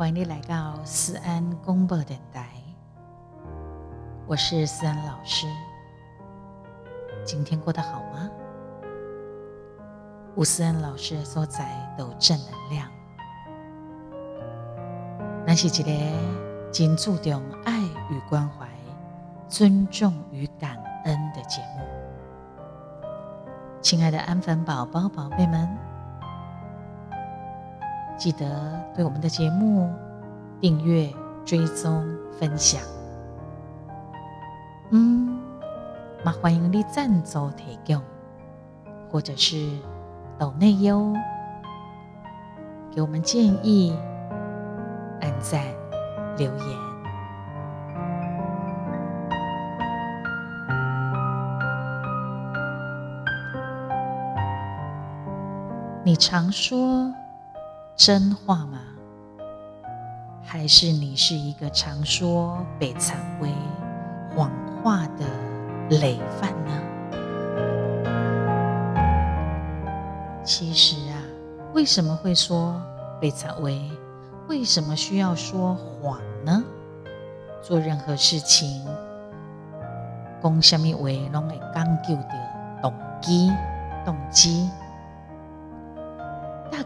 欢迎你来到思安公播电台，我是思安老师。今天过得好吗？吴思安老师所在都正能量，那是一个仅注重爱与关怀、尊重与感恩的节目。亲爱的安粉宝宝、宝贝们，记得对我们的节目订阅、追踪、分享。嗯，那欢迎你赞助提供，或者是抖内优，给我们建议、按赞、留言。你常说真话吗？还是你是一个常说被惨为谎话的累犯呢？其实啊，为什么会说被惨为？为什么需要说谎呢？做任何事情，讲什么话，拢会讲究的动机、动机。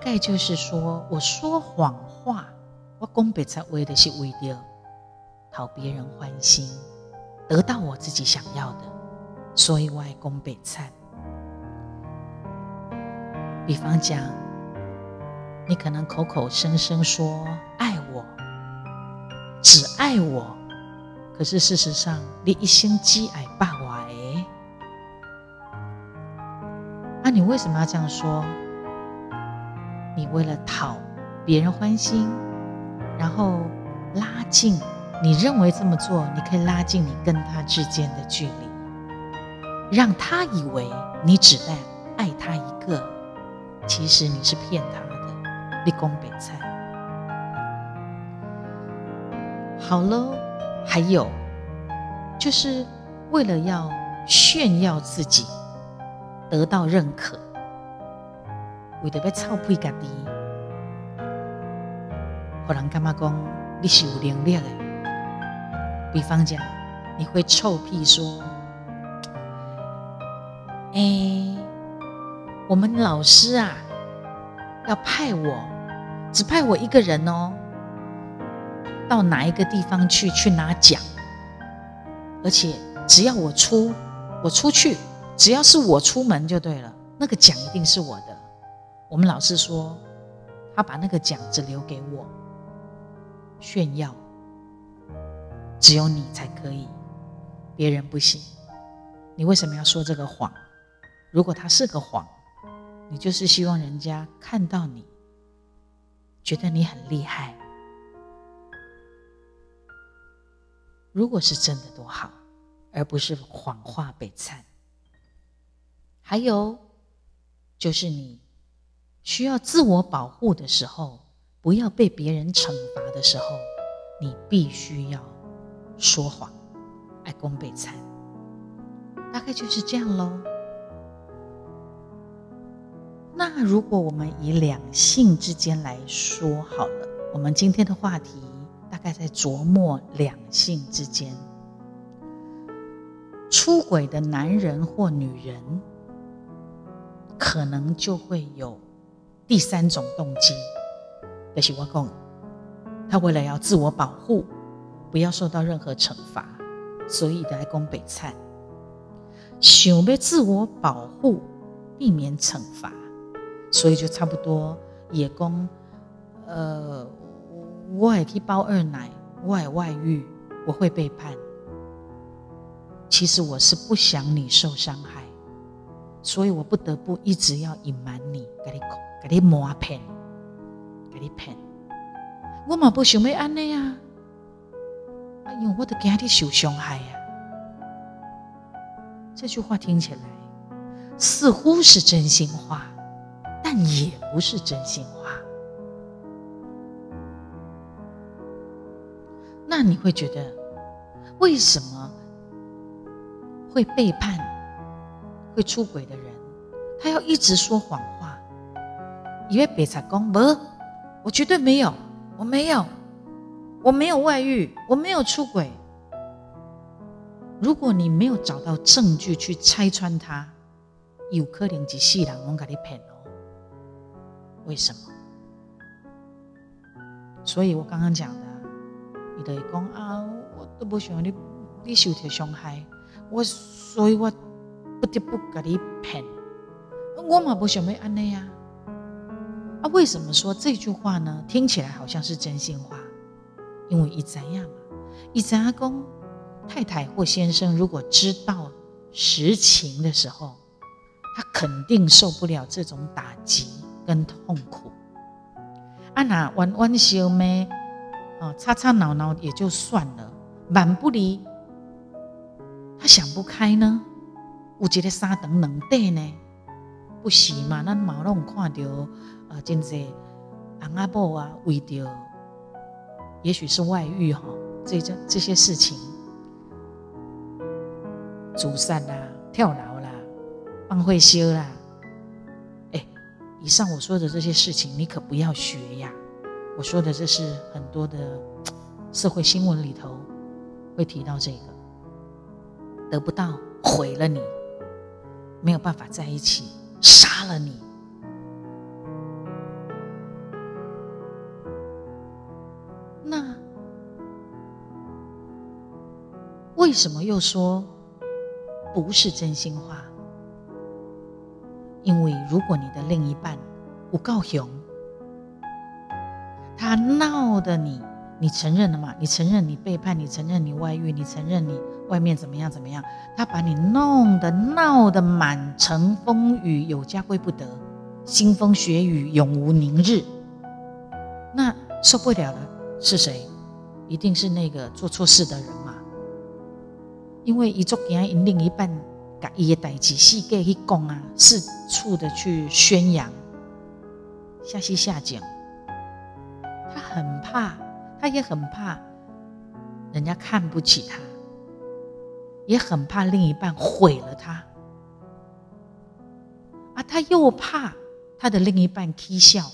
概就是说，我说谎话，我讲白才为的是为了讨别人欢心，得到我自己想要的，所以我爱讲白菜。比方讲，你可能口口声声说爱我，只爱我，可是事实上你一心只爱霸我哎，那你为什么要这样说？你为了讨别人欢心，然后拉近你认为这么做，你可以拉近你跟他之间的距离，让他以为你只在爱他一个，其实你是骗他的，立功北菜。好了，还有就是为了要炫耀自己，得到认可。为着要臭屁家己，互人干嘛讲你是有能力的？比方讲，你会臭屁说：“哎，我们老师啊，要派我，只派我一个人哦，到哪一个地方去去拿奖，而且只要我出，我出去，只要是我出门就对了，那个奖一定是我的。”我们老师说，他把那个奖只留给我炫耀，只有你才可以，别人不行。你为什么要说这个谎？如果他是个谎，你就是希望人家看到你，觉得你很厉害。如果是真的多好，而不是谎话被灿。还有，就是你。需要自我保护的时候，不要被别人惩罚的时候，你必须要说谎，爱公备餐，大概就是这样喽。那如果我们以两性之间来说好了，我们今天的话题大概在琢磨两性之间，出轨的男人或女人，可能就会有。第三种动机，就是我讲，他为了要自我保护，不要受到任何惩罚，所以来攻北菜，想要自我保护，避免惩罚，所以就差不多也攻，呃，我也去包二奶，我也外遇，我会背叛。其实我是不想你受伤害，所以我不得不一直要隐瞒你，跟你讲。给你磨骗，给你骗，我嘛不想要安尼啊！哎呦我都惊你受伤害呀。这句话听起来似乎是真心话，但也不是真心话。那你会觉得，为什么会背叛、会出轨的人，他要一直说谎话？以为别才讲不，我绝对没有，我没有，我没有外遇，我没有出轨。如果你没有找到证据去拆穿他，有可能一世人拢给你骗哦。为什么？所以我刚刚讲的，你的讲啊，我都不喜欢你，你受到伤害，我所以我不得不给你骗。我嘛不想要安内呀。啊，为什么说这句话呢？听起来好像是真心话，因为一怎样嘛，一怎阿公太太或先生如果知道实情的时候，他肯定受不了这种打击跟痛苦。啊，那弯弯笑眉，啊，吵吵闹闹也就算了，满不离，他想不开呢？有一个三长两短呢？不是嘛？咱嘛拢看到，呃，真济翁阿婆啊，为着也许是外遇哈，这这这些事情，煮散啦、跳楼啦、放会修啦，哎，以上我说的这些事情，你可不要学呀！我说的这是很多的社会新闻里头会提到这个，得不到毁了你，没有办法在一起。杀了你，什么又说不是真心话？因为如果你的另一半不高雄，他闹的你，你承认了吗？你承认你背叛，你承认你外遇，你承认你。外面怎么样？怎么样？他把你弄得闹得满城风雨，有家归不得，腥风血雨，永无宁日。那受不了了是谁？一定是那个做错事的人。因为一做给人另一半，把伊的代志细给去讲啊，四处的去宣扬，下西下讲，他很怕，他也很怕人家看不起他。也很怕另一半毁了他，啊，他又怕他的另一半讥笑，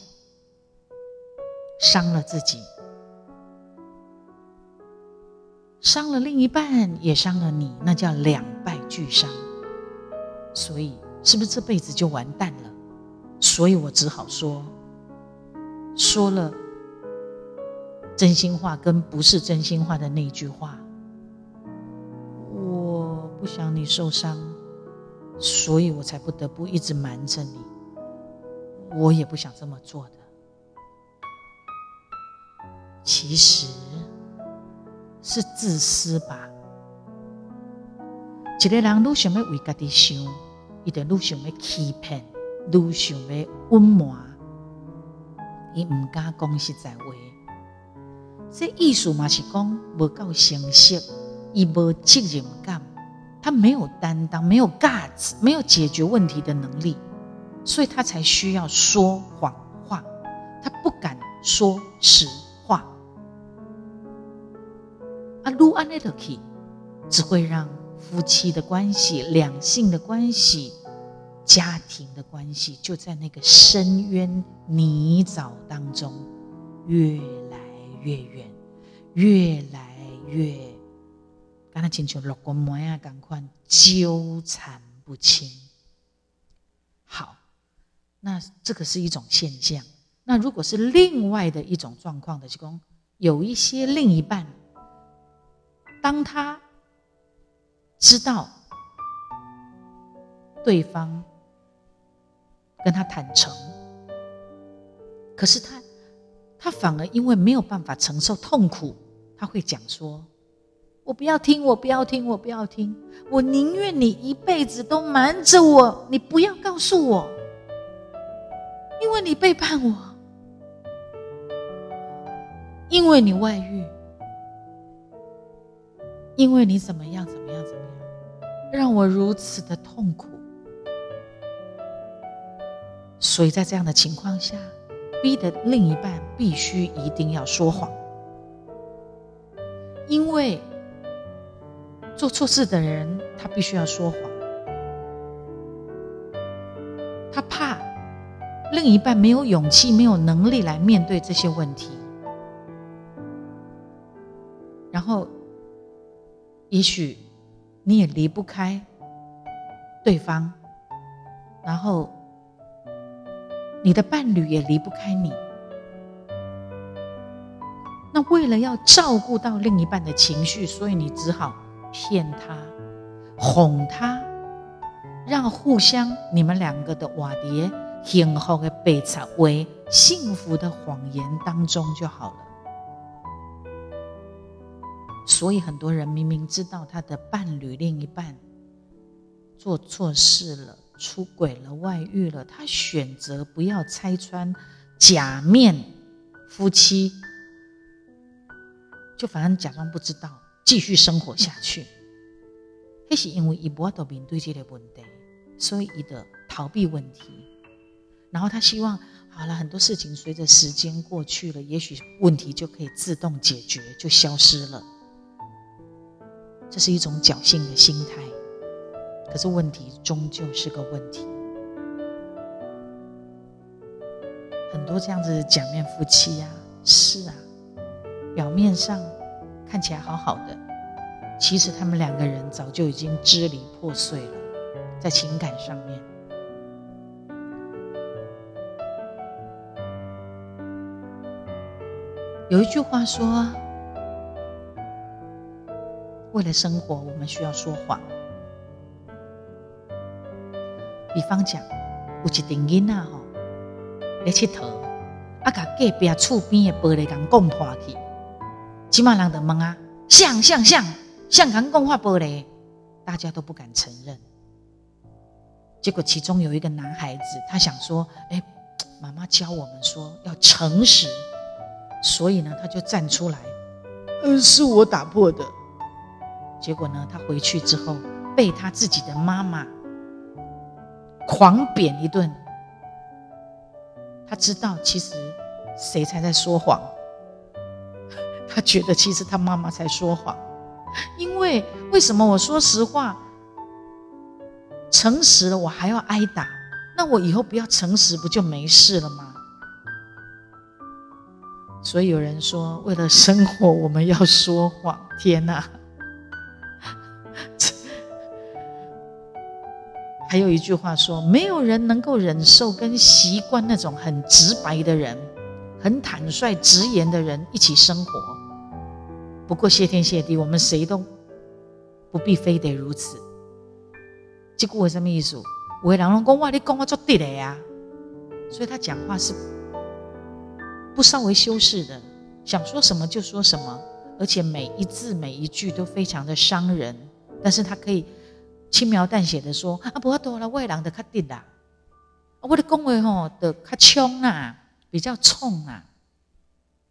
伤了自己，伤了另一半，也伤了你，那叫两败俱伤。所以，是不是这辈子就完蛋了？所以我只好说，说了真心话跟不是真心话的那句话。我不想你受伤，所以我才不得不一直瞒着你。我也不想这么做的。其实是自私吧。一个人愈想要为家己想，伊就愈想要欺骗，愈想要隐瞒，伊唔敢讲实在话。这意思嘛是讲无够诚实，伊无责任感。他没有担当，没有 g u t 没有解决问题的能力，所以他才需要说谎话。他不敢说实撸安内德基只会让夫妻的关系、两性的关系、家庭的关系，就在那个深渊泥沼当中越来越远，越来越。跟他请求六个模样赶快纠缠不清。好，那这个是一种现象。那如果是另外的一种状况的，就讲有一些另一半，当他知道对方跟他坦诚，可是他他反而因为没有办法承受痛苦，他会讲说。我不要听，我不要听，我不要听，我宁愿你一辈子都瞒着我，你不要告诉我，因为你背叛我，因为你外遇，因为你怎么样怎么样怎么样，让我如此的痛苦。所以在这样的情况下，逼得另一半必须一定要说谎，因为。做错事的人，他必须要说谎。他怕另一半没有勇气、没有能力来面对这些问题。然后也许你也离不开对方，然后你的伴侣也离不开你。那为了要照顾到另一半的情绪，所以你只好骗他、哄他，让互相你们两个的瓦碟幸福的被插为幸福的谎言当中就好了。所以很多人明明知道他的伴侣、另一半做错事了、出轨了、外遇了，他选择不要拆穿假面夫妻。就反正假装不知道，继续生活下去。那是因为伊无法面对这个问题，所以伊的逃避问题。然后他希望，好了，很多事情随着时间过去了，也许问题就可以自动解决，就消失了。这是一种侥幸的心态，可是问题终究是个问题。很多这样子假面夫妻呀，是啊。表面上看起来好好的，其实他们两个人早就已经支离破碎了，在情感上面。有一句话说：“为了生活，我们需要说谎。”比方讲，有一阵囡仔吼，来佚佗，啊，甲隔壁厝边的玻璃工讲破去。起码人的问啊，像像像像讲共话玻璃，大家都不敢承认。结果其中有一个男孩子，他想说：“哎，妈妈教我们说要诚实，所以呢，他就站出来，嗯，是我打破的。”结果呢，他回去之后被他自己的妈妈狂扁一顿。他知道其实谁才在说谎。他觉得其实他妈妈才说谎，因为为什么我说实话、诚实了，我还要挨打？那我以后不要诚实，不就没事了吗？所以有人说，为了生活，我们要说谎。天哪！还有一句话说，没有人能够忍受跟习惯那种很直白的人、很坦率直言的人一起生活。不过谢天谢地，我们谁都不必非得如此。结果我什么意思？我人拢讲话，你讲话做对的呀。所以他讲话是不稍微修饰的，想说什么就说什么，而且每一字每一句都非常的伤人。但是他可以轻描淡写的说：“啊，不要多了，外人的较对啦。我的讲话吼的较冲啊，比较冲啊。”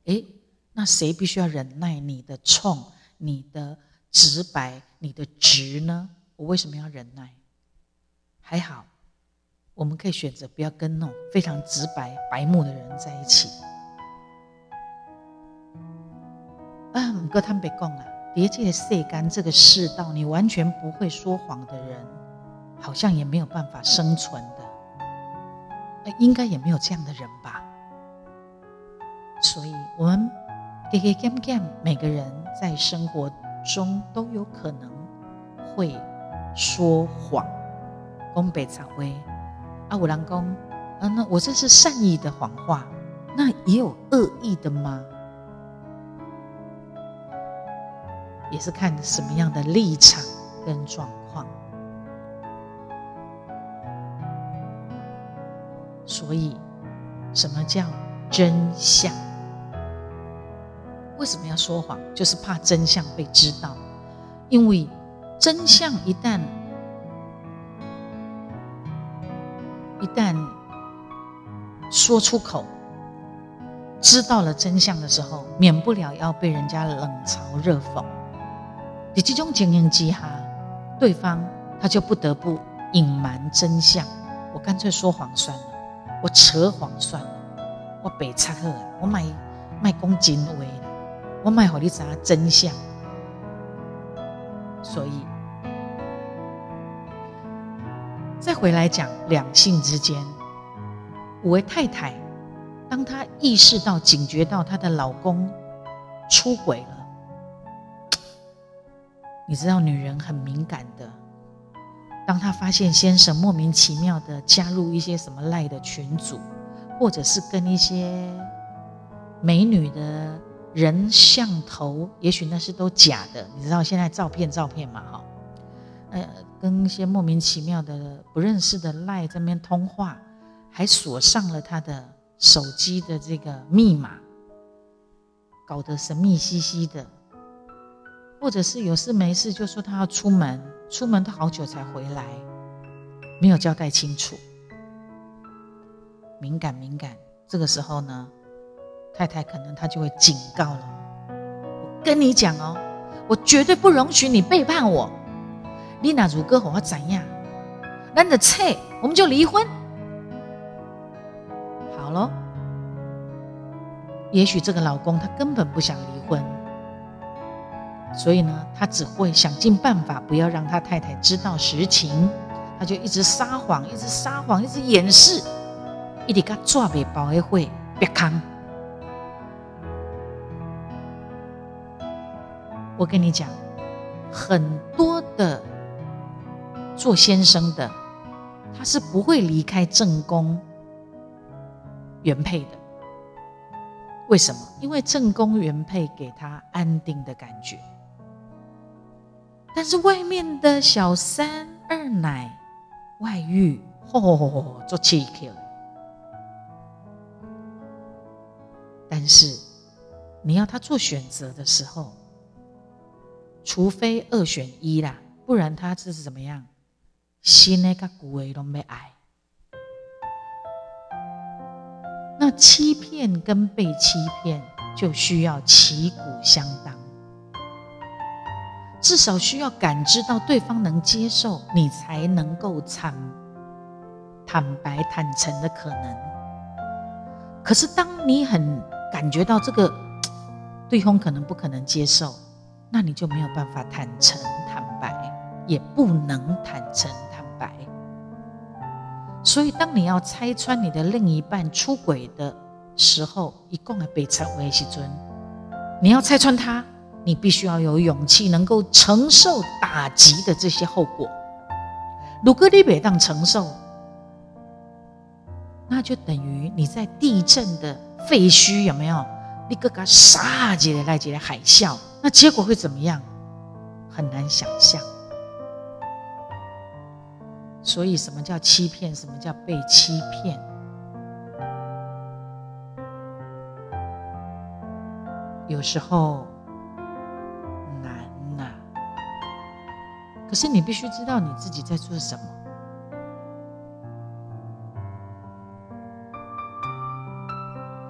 诶。那谁必须要忍耐你的冲、你的直白、你的直呢？我为什么要忍耐？还好，我们可以选择不要跟那种非常直白、白目的人在一起。啊，唔过他们别讲了，别记得世干这个世道，你完全不会说谎的人，好像也没有办法生存的。应该也没有这样的人吧？所以，我们。给给 game game，每个人在生活中都有可能会说谎。宫北才会啊，五郎公啊，那我这是善意的谎话，那也有恶意的吗？也是看什么样的立场跟状况。所以，什么叫真相？为什么要说谎？就是怕真相被知道，因为真相一旦一旦说出口，知道了真相的时候，免不了要被人家冷嘲热讽。你这种情形之下，对方他就不得不隐瞒真相。我干脆说谎算了，我扯谎算了，我白插好啊，我卖卖公真话。我卖好你查真相，所以再回来讲两性之间，五位太太，当她意识到、警觉到她的老公出轨了，你知道女人很敏感的，当她发现先生莫名其妙的加入一些什么赖的群组，或者是跟一些美女的人像头，也许那是都假的。你知道现在照片照片嘛？哈，呃，跟一些莫名其妙的不认识的赖这边通话，还锁上了他的手机的这个密码，搞得神秘兮兮的。或者是有事没事就说他要出门，出门他好久才回来，没有交代清楚，敏感敏感。这个时候呢，太太可能她就会警告了：“我跟你讲哦，我绝对不容许你背叛我。你那如果我怎样，那你的菜我们就离婚。好喽。也许这个老公他根本不想离婚。”所以呢，他只会想尽办法不要让他太太知道实情，他就一直撒谎，一直撒谎，一直掩饰，一直给他抓被保卫会别康。我跟你讲，很多的做先生的，他是不会离开正宫原配的。为什么？因为正宫原配给他安定的感觉。但是外面的小三二奶外遇，嚯，做气球。但是你要他做选择的时候，除非二选一啦，不然他这是怎么样？新的跟古的都没爱。那欺骗跟被欺骗，就需要旗鼓相当。至少需要感知到对方能接受，你才能够坦坦白坦诚的可能。可是当你很感觉到这个对方可能不可能接受，那你就没有办法坦诚坦白，也不能坦诚坦白。所以当你要拆穿你的另一半出轨的时候，一共的被拆为是尊，你要拆穿他。你必须要有勇气，能够承受打击的这些后果。如果你别当承受，那就等于你在地震的废墟有没有？你个个杀起来来起来海啸，那结果会怎么样？很难想象。所以，什么叫欺骗？什么叫被欺骗？有时候。可是你必须知道你自己在做什么。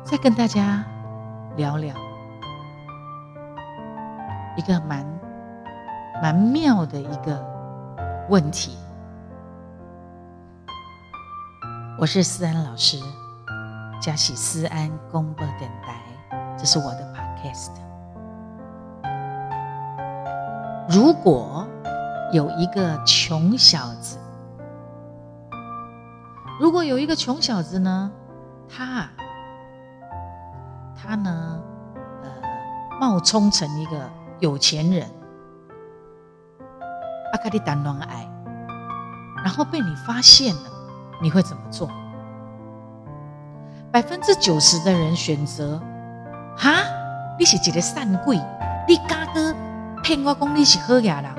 再跟大家聊聊一个蛮蛮妙的一个问题。我是思安老师，嘉喜思安公播电台，这是我的 podcast。如果有一个穷小子，如果有一个穷小子呢，他他呢，呃，冒充成一个有钱人，阿卡丽丹乱爱，然后被你发现了，你会怎么做？百分之九十的人选择，哈，你是一个善鬼，你嘎哥骗我讲你是好伢人。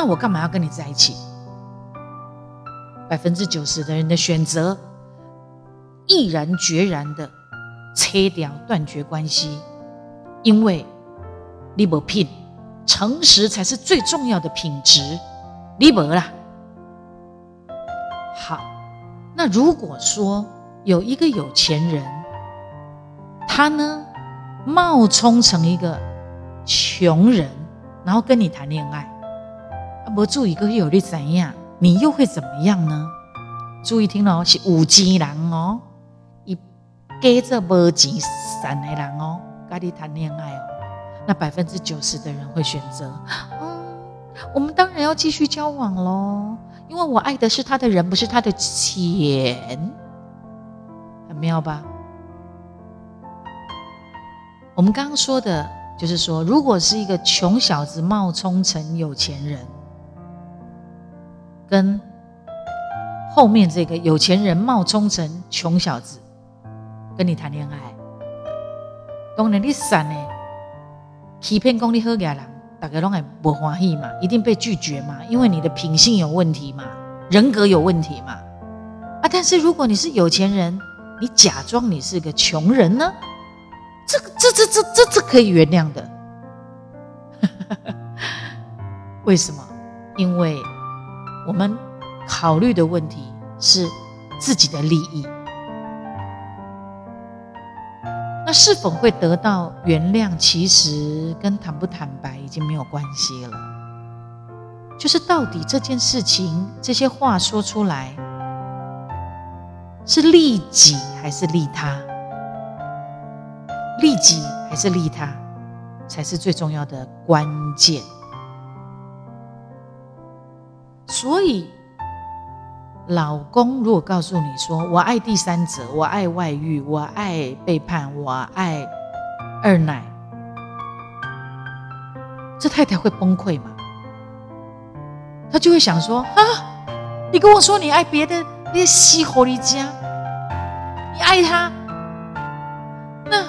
那我干嘛要跟你在一起？百分之九十的人的选择，毅然决然的切掉断绝关系，因为你不拼，诚实才是最重要的品质。你不啦。好，那如果说有一个有钱人，他呢冒充成一个穷人，然后跟你谈恋爱。不注意，个有你怎样，你又会怎么样呢？注意听哦，是有钱人哦，一跟着无钱散的人哦，跟你谈恋爱哦，那百分之九十的人会选择，嗯，我们当然要继续交往喽，因为我爱的是他的人，不是他的钱，很妙吧？我们刚刚说的就是说，如果是一个穷小子冒充成有钱人，跟后面这个有钱人冒充成穷小子跟你谈恋爱，当然你散呢，欺骗功力好嘅人，大家拢系不欢喜嘛，一定被拒绝嘛，因为你的品性有问题嘛，人格有问题嘛。啊，但是如果你是有钱人，你假装你是个穷人呢？这个这这这这这可以原谅的，为什么？因为我们考虑的问题是自己的利益。那是否会得到原谅？其实跟坦不坦白已经没有关系了。就是到底这件事情，这些话说出来，是利己还是利他？利己还是利他，才是最重要的关键。所以，老公如果告诉你说：“我爱第三者，我爱外遇，我爱背叛，我爱二奶”，这太太会崩溃吗？他就会想说：“啊，你跟我说你爱别的，那些西狐狸家，你爱他。”那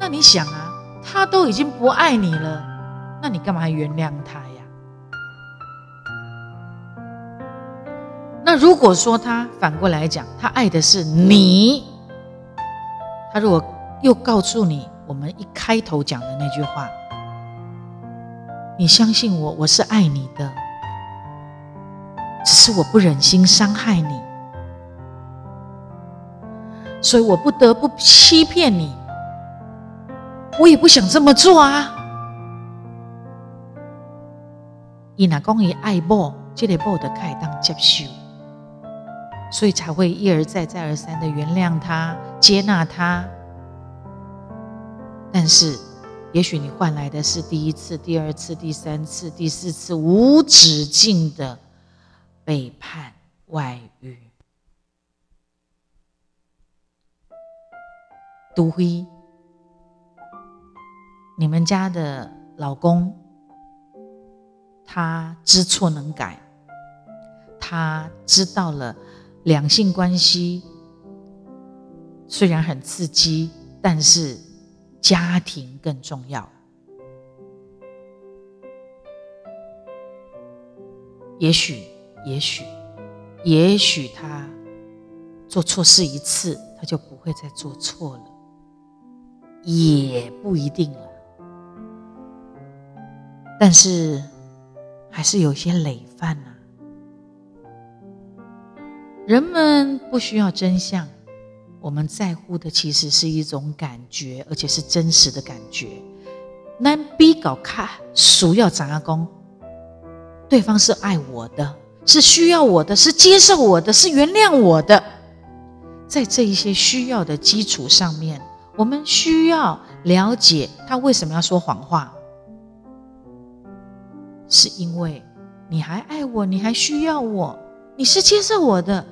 那你想啊，他都已经不爱你了，那你干嘛还原谅他那如果说他反过来讲，他爱的是你，他如果又告诉你我们一开头讲的那句话，你相信我，我是爱你的，只是我不忍心伤害你，所以我不得不欺骗你。我也不想这么做啊！伊那讲伊爱某，这个某的开当接受，所以才会一而再、再而三的原谅他、接纳他。但是，也许你换来的是第一次、第二次、第三次、第四次无止境的背叛、外遇、毒灰。你们家的老公，他知错能改，他知道了两性关系虽然很刺激，但是家庭更重要。也许，也许，也许他做错事一次，他就不会再做错了，也不一定了。但是，还是有些累犯呐。人们不需要真相，我们在乎的其实是一种感觉，而且是真实的感觉。难逼搞卡，俗要长阿公，对方是爱我的，是需要我的，是接受我的，是原谅我的。在这一些需要的基础上面，我们需要了解他为什么要说谎话。是因为你还爱我，你还需要我，你是接受我的。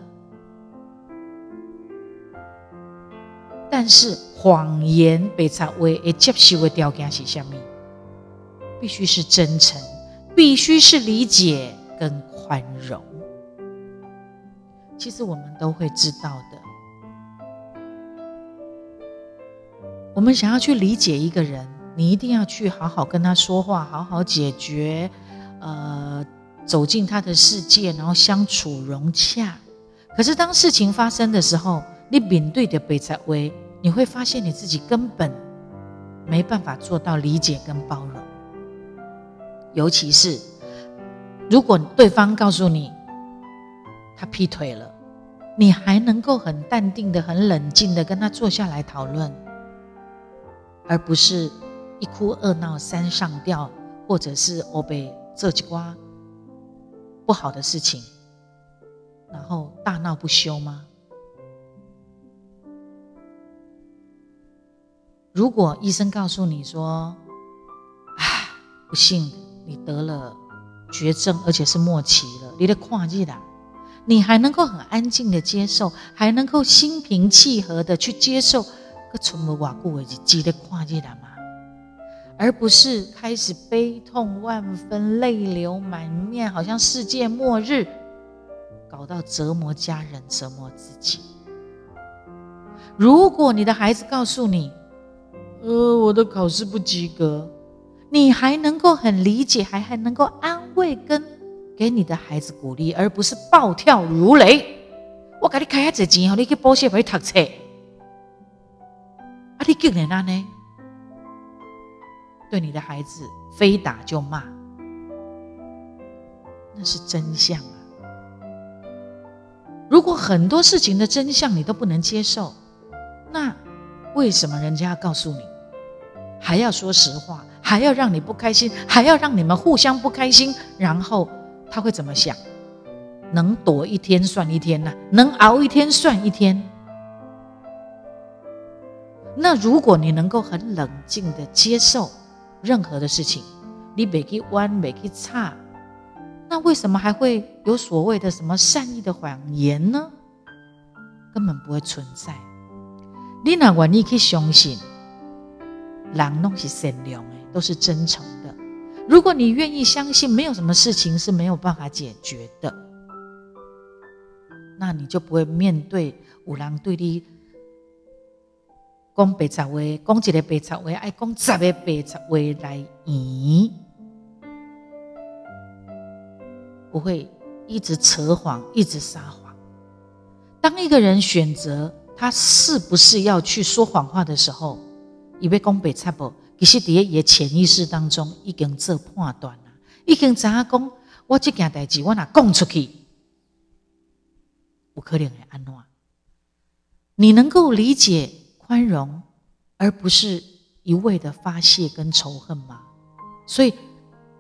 但是谎言被查为接受的条件是什么？必须是真诚，必须是理解跟宽容。其实我们都会知道的。我们想要去理解一个人，你一定要去好好跟他说话，好好解决。呃，走进他的世界，然后相处融洽。可是当事情发生的时候，你面对的北在威，你会发现你自己根本没办法做到理解跟包容。尤其是如果对方告诉你他劈腿了，你还能够很淡定的、很冷静的跟他坐下来讨论，而不是一哭二闹三上吊，或者是我被。这几瓜不好的事情，然后大闹不休吗？如果医生告诉你说：“唉，不幸你得了绝症，而且是末期了，你的跨季的，你还能够很安静的接受，还能够心平气和的去接受，个从不瓦固为止，记得跨界了吗，而不是开始悲痛万分、泪流满面，好像世界末日，搞到折磨家人、折磨自己。如果你的孩子告诉你，呃，我的考试不及格，你还能够很理解，还还能够安慰跟给你的孩子鼓励，而不是暴跳如雷。我给你开下这钱，你去补习去读册。啊，你竟然安呢？对你的孩子非打就骂，那是真相啊！如果很多事情的真相你都不能接受，为什么人家要告诉你？还要说实话，还要让你不开心，还要让你们互相不开心，然后他会怎么想？能躲一天算一天呐，能熬一天算一天。那如果你能够很冷静的接受任何的事情，你每去弯，每去差，那为什么还会有所谓的什么善意的谎言呢？根本不会存在。你哪愿意去相信？人都是善良的，都是真诚的。如果你愿意相信，没有什么事情是没有办法解决的，那你就不会面对有人对你讲白话，讲一个白话，爱讲十个白话来圆，不会一直扯谎，一直撒谎。当一个人选择他是不是要去说谎话的时候，伊要讲白差不？其实伫伊潜意识当中已经做判断了，已经知影讲，我这件代志我若讲出去，有可能会安怎？你能够理解宽容，而不是一味的发泄跟仇恨吗？所以，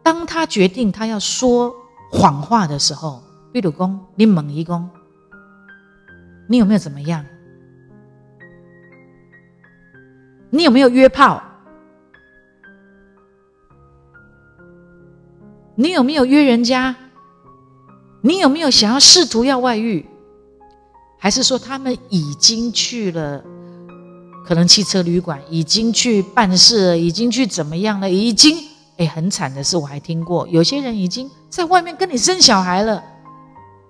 当他决定他要说谎话的时候，比如讲，你猛一讲，你有没有怎么样？你有没有约炮？你有没有约人家？你有没有想要试图要外遇？还是说他们已经去了？可能汽车旅馆已经去办事了，已经去怎么样了？已经哎，很惨的是，我还听过有些人已经在外面跟你生小孩了，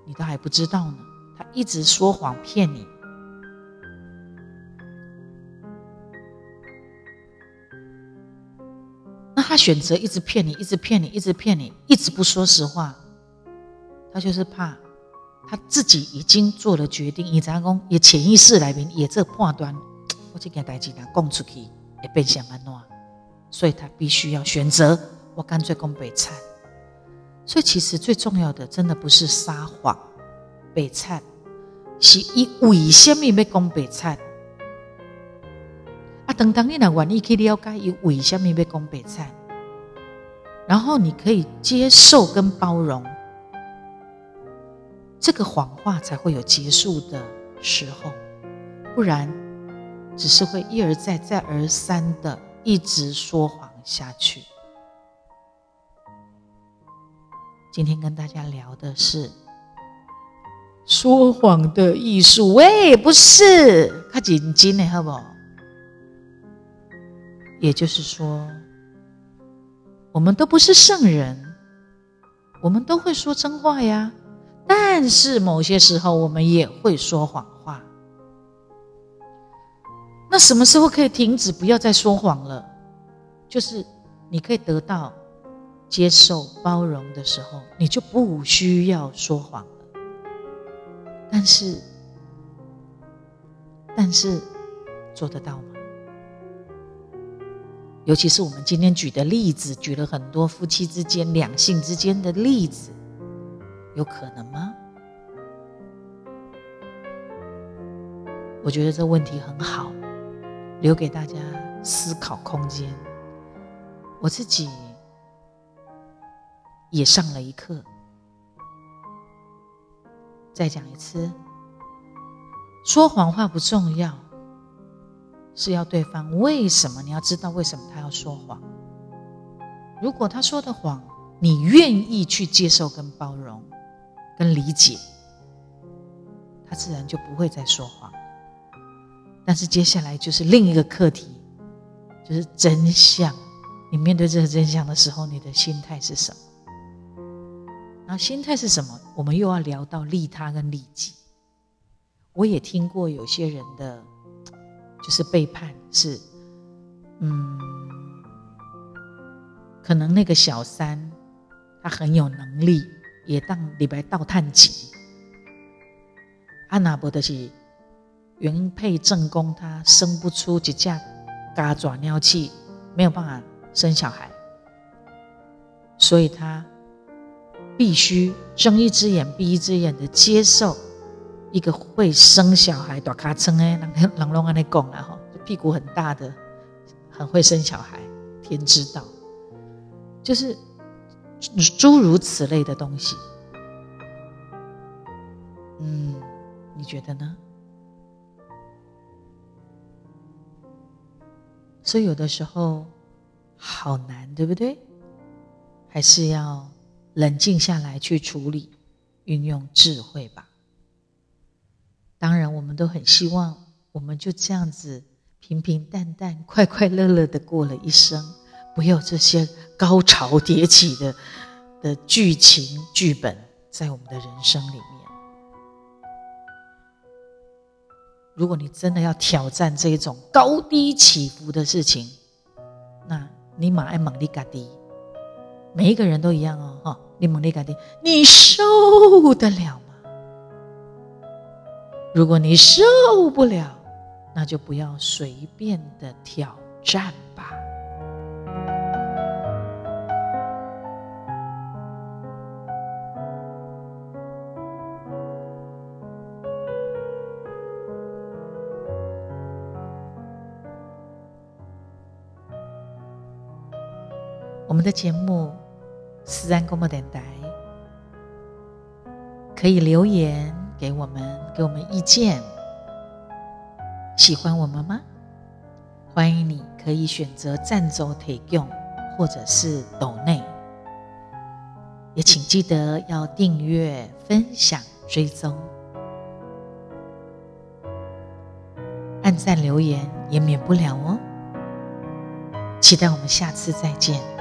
你都还不知道呢。他一直说谎骗你。他选择一直骗你，一直骗你，一直骗你，一直不说实话。他就是怕他自己已经做了决定，以前讲也潜意识来面也这判断，我这件代志他讲出去会变成安怎，所以他必须要选择我干脆讲北菜。所以其实最重要的，真的不是撒谎，北菜是以为什么要讲北菜。啊，等当你若愿意去了解伊为什么要讲白菜，然后你可以接受跟包容，这个谎话才会有结束的时候，不然只是会一而再、再而三的一直说谎下去。今天跟大家聊的是说谎的艺术，喂，不是，看紧紧的好不好？也就是说，我们都不是圣人，我们都会说真话呀。但是某些时候，我们也会说谎话。那什么时候可以停止，不要再说谎了？就是你可以得到接受、包容的时候，你就不需要说谎了。但是，但是做得到吗？尤其是我们今天举的例子，举了很多夫妻之间、两性之间的例子，有可能吗？我觉得这问题很好，留给大家思考空间。我自己也上了一课，再讲一次，说谎话不重要。是要对方为什么？你要知道为什么他要说谎。如果他说的谎，你愿意去接受、跟包容、跟理解，他自然就不会再说谎。但是接下来就是另一个课题，就是真相。你面对这个真相的时候，你的心态是什么？然后心态是什么？我们又要聊到利他跟利己。我也听过有些人的，就是背叛是，嗯，可能那个小三他很有能力，也当李白倒探级，阿那伯的是。原配正宫，她生不出几架嘎爪尿气，没有办法生小孩，所以她必须睁一只眼闭一只眼的接受一个会生小孩、大卡称哎，人人拢安尼讲啦吼，屁股很大的，很会生小孩，天知道，就是诸如此类的东西。嗯，你觉得呢？所以有的时候好难，对不对？还是要冷静下来去处理，运用智慧吧。当然，我们都很希望我们就这样子平平淡淡、快快乐乐的过了一生，不要这些高潮迭起的的剧情剧本在我们的人生里面。如果你真的要挑战这一种高低起伏的事情，那你马爱猛力嘎低，每一个人都一样哦，哈，你猛力嘎低，你受得了吗？如果你受不了，那就不要随便的挑战吧。我们的节目《思安公播电台》可以留言给我们，给我们意见。喜欢我们吗？欢迎你可以选择赞助提供，或者是抖内。也请记得要订阅、分享、追踪、按赞、留言，也免不了哦。期待我们下次再见。